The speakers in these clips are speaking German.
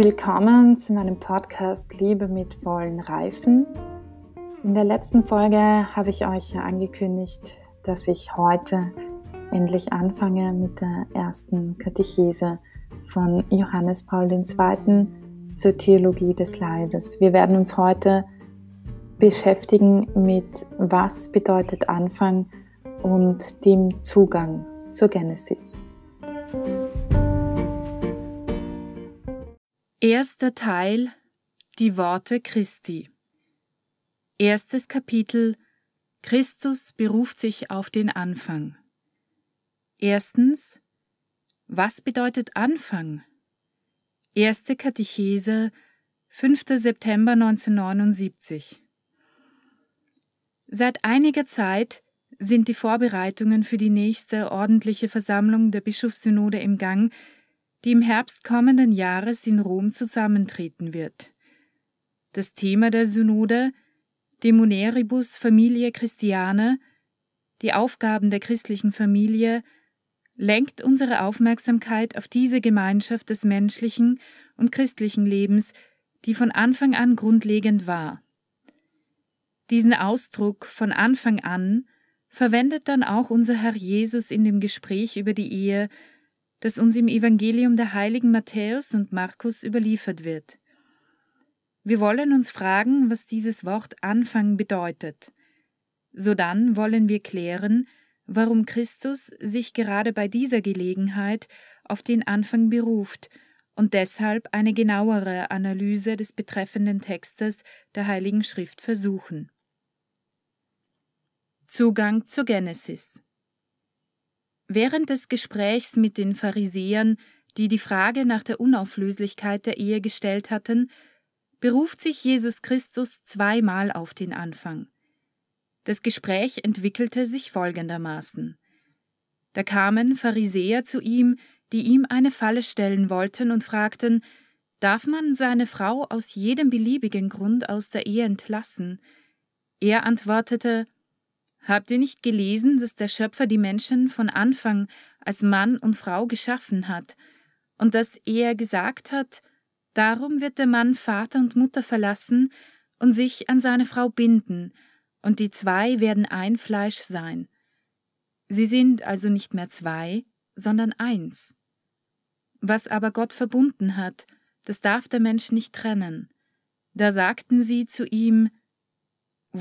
Willkommen zu meinem Podcast Liebe mit vollen Reifen. In der letzten Folge habe ich euch angekündigt, dass ich heute endlich anfange mit der ersten Katechese von Johannes Paul II. zur Theologie des Leibes. Wir werden uns heute beschäftigen mit was bedeutet Anfang und dem Zugang zur Genesis. Erster Teil Die Worte Christi Erstes Kapitel Christus beruft sich auf den Anfang. Erstens Was bedeutet Anfang? Erste Katechese 5. September 1979 Seit einiger Zeit sind die Vorbereitungen für die nächste ordentliche Versammlung der Bischofssynode im Gang, die im Herbst kommenden Jahres in Rom zusammentreten wird. Das Thema der Synode, De Muneribus Familie Christiane, die Aufgaben der christlichen Familie, lenkt unsere Aufmerksamkeit auf diese Gemeinschaft des menschlichen und christlichen Lebens, die von Anfang an grundlegend war. Diesen Ausdruck von Anfang an verwendet dann auch unser Herr Jesus in dem Gespräch über die Ehe das uns im Evangelium der heiligen Matthäus und Markus überliefert wird. Wir wollen uns fragen, was dieses Wort Anfang bedeutet. Sodann wollen wir klären, warum Christus sich gerade bei dieser Gelegenheit auf den Anfang beruft und deshalb eine genauere Analyse des betreffenden Textes der Heiligen Schrift versuchen. Zugang zur Genesis Während des Gesprächs mit den Pharisäern, die die Frage nach der Unauflöslichkeit der Ehe gestellt hatten, beruft sich Jesus Christus zweimal auf den Anfang. Das Gespräch entwickelte sich folgendermaßen. Da kamen Pharisäer zu ihm, die ihm eine Falle stellen wollten und fragten, darf man seine Frau aus jedem beliebigen Grund aus der Ehe entlassen? Er antwortete, Habt ihr nicht gelesen, dass der Schöpfer die Menschen von Anfang als Mann und Frau geschaffen hat und dass er gesagt hat, darum wird der Mann Vater und Mutter verlassen und sich an seine Frau binden, und die zwei werden ein Fleisch sein. Sie sind also nicht mehr zwei, sondern eins. Was aber Gott verbunden hat, das darf der Mensch nicht trennen. Da sagten sie zu ihm,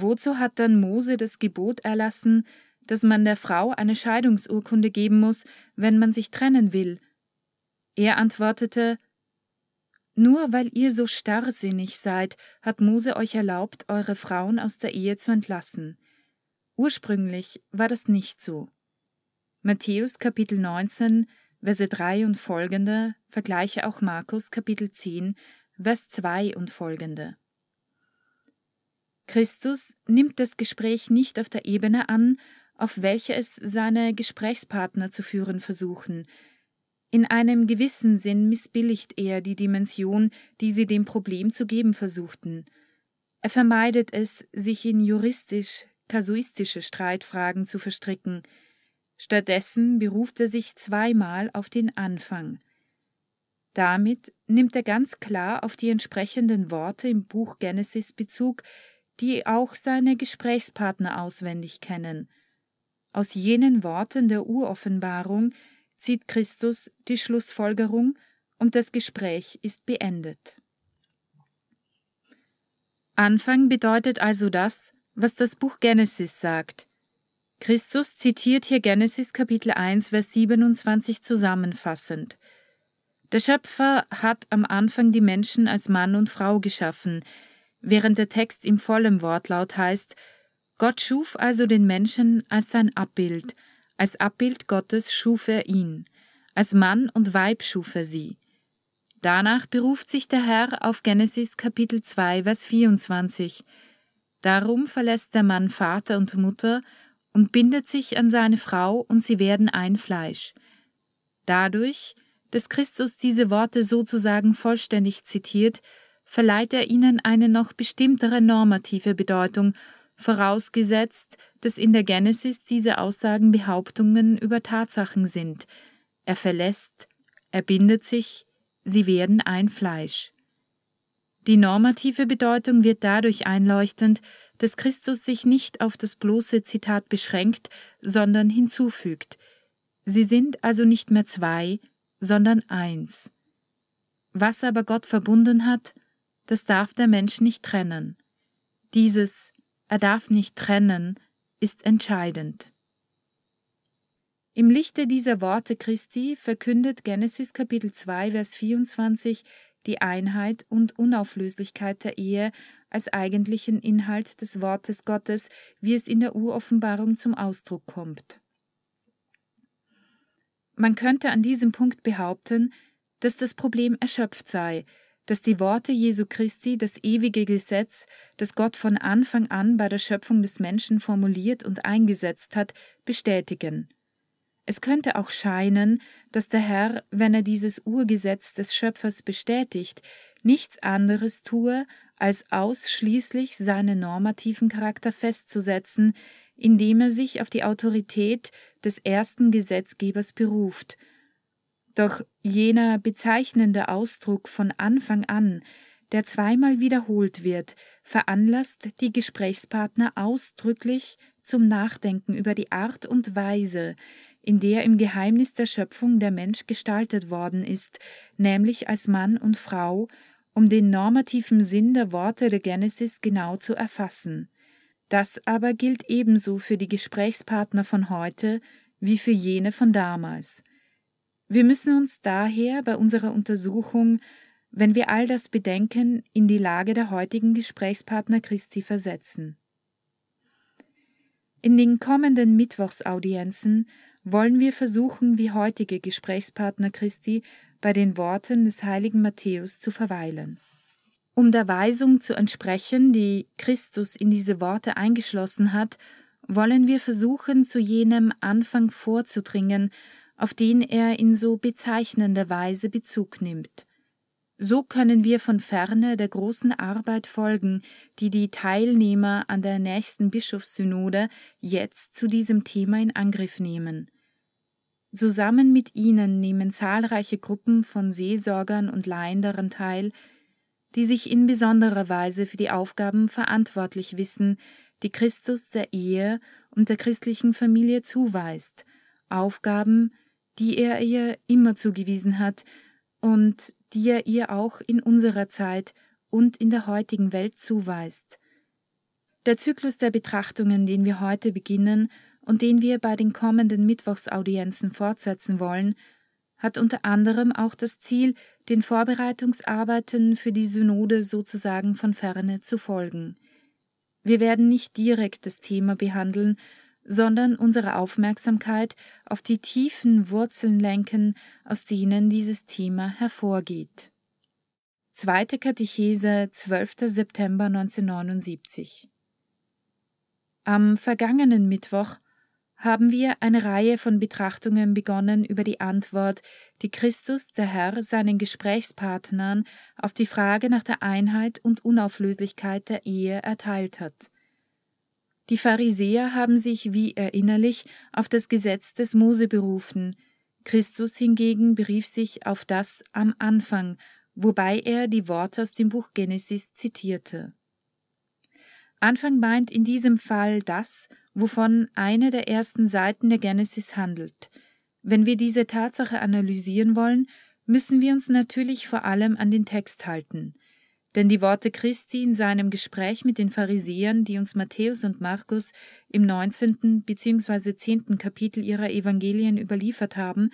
Wozu hat dann Mose das Gebot erlassen, dass man der Frau eine Scheidungsurkunde geben muss, wenn man sich trennen will? Er antwortete Nur weil ihr so starrsinnig seid, hat Mose euch erlaubt, eure Frauen aus der Ehe zu entlassen. Ursprünglich war das nicht so. Matthäus Kapitel 19, Verse 3 und folgende vergleiche auch Markus Kapitel 10, Vers 2 und folgende. Christus nimmt das Gespräch nicht auf der Ebene an, auf welcher es seine Gesprächspartner zu führen versuchen. In einem gewissen Sinn missbilligt er die Dimension, die sie dem Problem zu geben versuchten. Er vermeidet es, sich in juristisch-kasuistische Streitfragen zu verstricken. Stattdessen beruft er sich zweimal auf den Anfang. Damit nimmt er ganz klar auf die entsprechenden Worte im Buch Genesis Bezug, die auch seine Gesprächspartner auswendig kennen. Aus jenen Worten der Uroffenbarung zieht Christus die Schlussfolgerung und das Gespräch ist beendet. Anfang bedeutet also das, was das Buch Genesis sagt. Christus zitiert hier Genesis Kapitel 1, Vers 27 zusammenfassend. Der Schöpfer hat am Anfang die Menschen als Mann und Frau geschaffen, während der Text im vollen Wortlaut heißt, Gott schuf also den Menschen als sein Abbild, als Abbild Gottes schuf er ihn, als Mann und Weib schuf er sie. Danach beruft sich der Herr auf Genesis Kapitel 2, Vers 24. Darum verlässt der Mann Vater und Mutter und bindet sich an seine Frau und sie werden ein Fleisch. Dadurch, dass Christus diese Worte sozusagen vollständig zitiert, verleiht er ihnen eine noch bestimmtere normative Bedeutung, vorausgesetzt, dass in der Genesis diese Aussagen Behauptungen über Tatsachen sind. Er verlässt, er bindet sich, sie werden ein Fleisch. Die normative Bedeutung wird dadurch einleuchtend, dass Christus sich nicht auf das bloße Zitat beschränkt, sondern hinzufügt. Sie sind also nicht mehr zwei, sondern eins. Was aber Gott verbunden hat, das darf der Mensch nicht trennen. Dieses Er darf nicht trennen ist entscheidend. Im Lichte dieser Worte Christi verkündet Genesis Kapitel 2 Vers 24 die Einheit und Unauflöslichkeit der Ehe als eigentlichen Inhalt des Wortes Gottes, wie es in der Uroffenbarung zum Ausdruck kommt. Man könnte an diesem Punkt behaupten, dass das Problem erschöpft sei, dass die Worte Jesu Christi das ewige Gesetz, das Gott von Anfang an bei der Schöpfung des Menschen formuliert und eingesetzt hat, bestätigen. Es könnte auch scheinen, dass der Herr, wenn er dieses Urgesetz des Schöpfers bestätigt, nichts anderes tue, als ausschließlich seinen normativen Charakter festzusetzen, indem er sich auf die Autorität des ersten Gesetzgebers beruft. Doch jener bezeichnende Ausdruck von Anfang an, der zweimal wiederholt wird, veranlasst die Gesprächspartner ausdrücklich zum Nachdenken über die Art und Weise, in der im Geheimnis der Schöpfung der Mensch gestaltet worden ist, nämlich als Mann und Frau, um den normativen Sinn der Worte der Genesis genau zu erfassen. Das aber gilt ebenso für die Gesprächspartner von heute wie für jene von damals. Wir müssen uns daher bei unserer Untersuchung, wenn wir all das bedenken, in die Lage der heutigen Gesprächspartner Christi versetzen. In den kommenden Mittwochsaudienzen wollen wir versuchen, wie heutige Gesprächspartner Christi bei den Worten des heiligen Matthäus zu verweilen. Um der Weisung zu entsprechen, die Christus in diese Worte eingeschlossen hat, wollen wir versuchen, zu jenem Anfang vorzudringen, auf den er in so bezeichnender Weise Bezug nimmt. So können wir von ferne der großen Arbeit folgen, die die Teilnehmer an der nächsten Bischofssynode jetzt zu diesem Thema in Angriff nehmen. Zusammen mit ihnen nehmen zahlreiche Gruppen von Seelsorgern und Laien daran teil, die sich in besonderer Weise für die Aufgaben verantwortlich wissen, die Christus der Ehe und der christlichen Familie zuweist, Aufgaben, die er ihr immer zugewiesen hat und die er ihr auch in unserer Zeit und in der heutigen Welt zuweist. Der Zyklus der Betrachtungen, den wir heute beginnen, und den wir bei den kommenden Mittwochsaudienzen fortsetzen wollen, hat unter anderem auch das Ziel, den Vorbereitungsarbeiten für die Synode sozusagen von ferne zu folgen. Wir werden nicht direkt das Thema behandeln, sondern unsere Aufmerksamkeit auf die tiefen Wurzeln lenken, aus denen dieses Thema hervorgeht. Zweite Katechese, 12. September 1979 Am vergangenen Mittwoch haben wir eine Reihe von Betrachtungen begonnen über die Antwort, die Christus, der Herr, seinen Gesprächspartnern auf die Frage nach der Einheit und Unauflöslichkeit der Ehe erteilt hat. Die Pharisäer haben sich wie erinnerlich auf das Gesetz des Mose berufen, Christus hingegen berief sich auf das am Anfang, wobei er die Worte aus dem Buch Genesis zitierte. Anfang meint in diesem Fall das, wovon eine der ersten Seiten der Genesis handelt. Wenn wir diese Tatsache analysieren wollen, müssen wir uns natürlich vor allem an den Text halten. Denn die Worte Christi in seinem Gespräch mit den Pharisäern, die uns Matthäus und Markus im 19. bzw. 10. Kapitel ihrer Evangelien überliefert haben,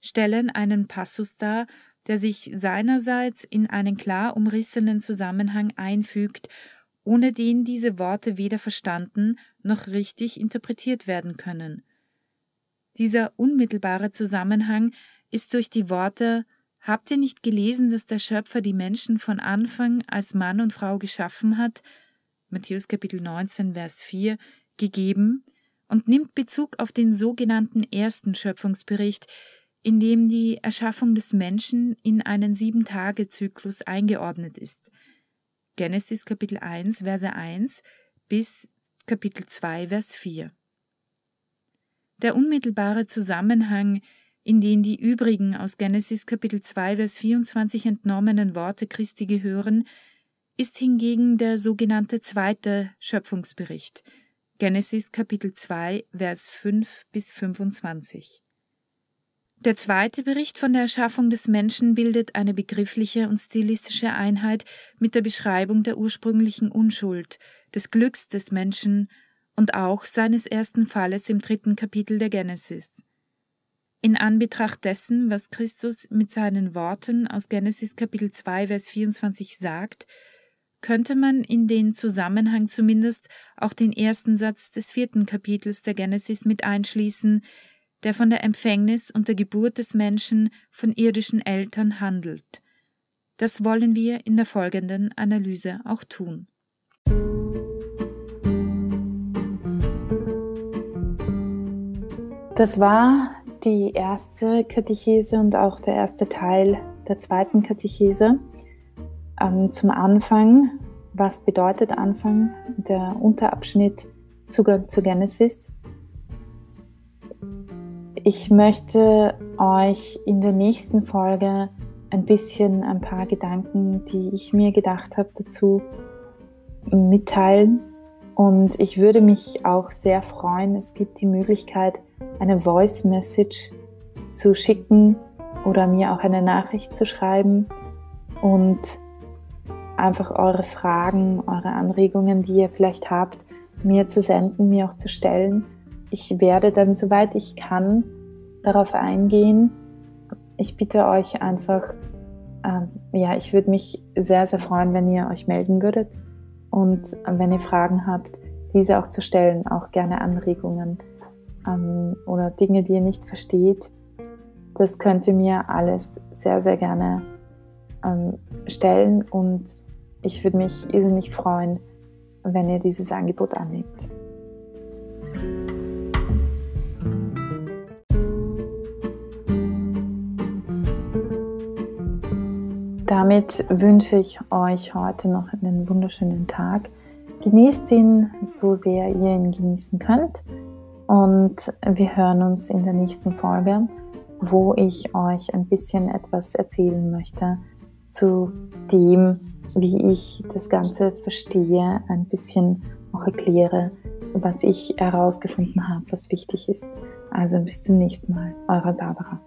stellen einen Passus dar, der sich seinerseits in einen klar umrissenen Zusammenhang einfügt ohne den diese Worte weder verstanden noch richtig interpretiert werden können. Dieser unmittelbare Zusammenhang ist durch die Worte Habt ihr nicht gelesen, dass der Schöpfer die Menschen von Anfang als Mann und Frau geschaffen hat? Matthäus Kapitel 19, Vers 4 gegeben und nimmt Bezug auf den sogenannten ersten Schöpfungsbericht, in dem die Erschaffung des Menschen in einen Sieben-Tage-Zyklus eingeordnet ist – Genesis Kapitel 1, Verse 1 bis Kapitel 2, Vers 4. Der unmittelbare Zusammenhang in den die übrigen aus Genesis Kapitel 2, Vers 24 entnommenen Worte Christi gehören, ist hingegen der sogenannte zweite Schöpfungsbericht, Genesis Kapitel 2, Vers 5 bis 25. Der zweite Bericht von der Erschaffung des Menschen bildet eine begriffliche und stilistische Einheit mit der Beschreibung der ursprünglichen Unschuld, des Glücks des Menschen und auch seines ersten Falles im dritten Kapitel der Genesis. In Anbetracht dessen, was Christus mit seinen Worten aus Genesis Kapitel 2, Vers 24 sagt, könnte man in den Zusammenhang zumindest auch den ersten Satz des vierten Kapitels der Genesis mit einschließen, der von der Empfängnis und der Geburt des Menschen von irdischen Eltern handelt. Das wollen wir in der folgenden Analyse auch tun. Das war die erste Katechese und auch der erste Teil der zweiten Katechese. Ähm, zum Anfang, was bedeutet Anfang? Der Unterabschnitt Zugang zur Genesis. Ich möchte euch in der nächsten Folge ein bisschen ein paar Gedanken, die ich mir gedacht habe, dazu mitteilen. Und ich würde mich auch sehr freuen, es gibt die Möglichkeit, eine Voice Message zu schicken oder mir auch eine Nachricht zu schreiben und einfach eure Fragen, eure Anregungen, die ihr vielleicht habt, mir zu senden, mir auch zu stellen. Ich werde dann, soweit ich kann, darauf eingehen. Ich bitte euch einfach, ähm, ja, ich würde mich sehr, sehr freuen, wenn ihr euch melden würdet und wenn ihr Fragen habt, diese auch zu stellen, auch gerne Anregungen ähm, oder Dinge, die ihr nicht versteht. Das könnt ihr mir alles sehr, sehr gerne ähm, stellen und ich würde mich irrsinnig freuen, wenn ihr dieses Angebot annehmt. Damit wünsche ich euch heute noch einen wunderschönen Tag. Genießt ihn so sehr ihr ihn genießen könnt. Und wir hören uns in der nächsten Folge, wo ich euch ein bisschen etwas erzählen möchte zu dem, wie ich das Ganze verstehe, ein bisschen auch erkläre, was ich herausgefunden habe, was wichtig ist. Also bis zum nächsten Mal, eure Barbara.